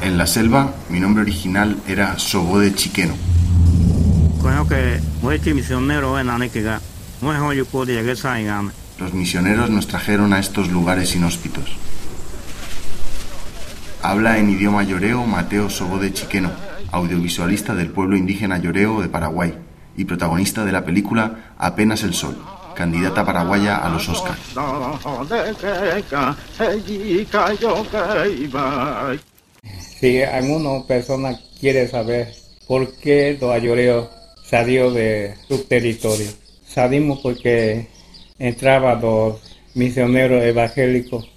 En la selva, mi nombre original era Sobó de Chiqueno. Los misioneros nos trajeron a estos lugares inhóspitos. Habla en idioma lloreo Mateo Sobó de Chiqueno, audiovisualista del pueblo indígena lloreo de Paraguay y protagonista de la película Apenas el Sol, candidata paraguaya a los Oscars. Si alguna persona quiere saber por qué los ayoreos salió de su territorio, salimos porque entraban los misioneros evangélicos,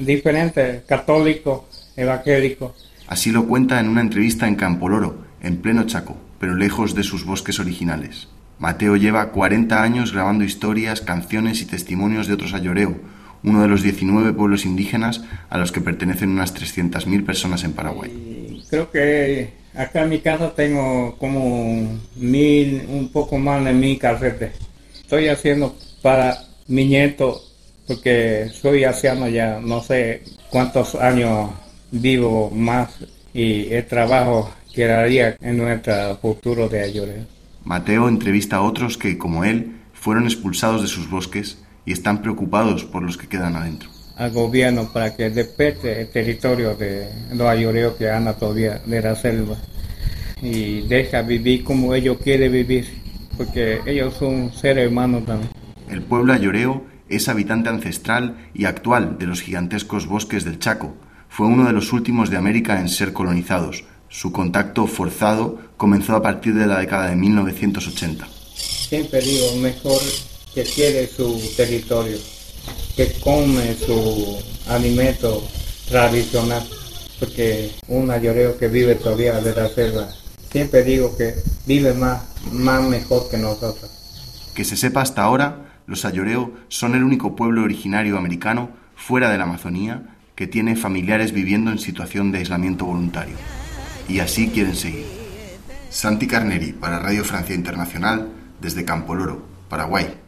diferentes católicos, evangélicos. Así lo cuenta en una entrevista en Campoloro, en pleno Chaco, pero lejos de sus bosques originales. Mateo lleva 40 años grabando historias, canciones y testimonios de otros ayoreo, uno de los 19 pueblos indígenas a los que pertenecen unas 300.000 personas en Paraguay. Creo que acá en mi casa tengo como mil, un poco más de mil carretes. Estoy haciendo para mi nieto, porque soy anciano ya, no sé cuántos años vivo más y el trabajo que haría en nuestro futuro de ayoreo. Mateo entrevista a otros que, como él, fueron expulsados de sus bosques y están preocupados por los que quedan adentro. Al gobierno para que respete el territorio de los ayoreos que andan todavía de la selva y deja vivir como ellos quieren vivir, porque ellos son seres humanos también. El pueblo ayoreo es habitante ancestral y actual de los gigantescos bosques del Chaco. Fue uno de los últimos de América en ser colonizados. Su contacto forzado comenzó a partir de la década de 1980. Siempre digo, mejor que quiere su territorio, que come su alimento tradicional, porque un ayoreo que vive todavía de la selva, siempre digo que vive más, más mejor que nosotros. Que se sepa hasta ahora, los ayoreo son el único pueblo originario americano fuera de la Amazonía que tiene familiares viviendo en situación de aislamiento voluntario. Y así quieren seguir. Santi Carneri para Radio Francia Internacional desde Campo Loro, Paraguay.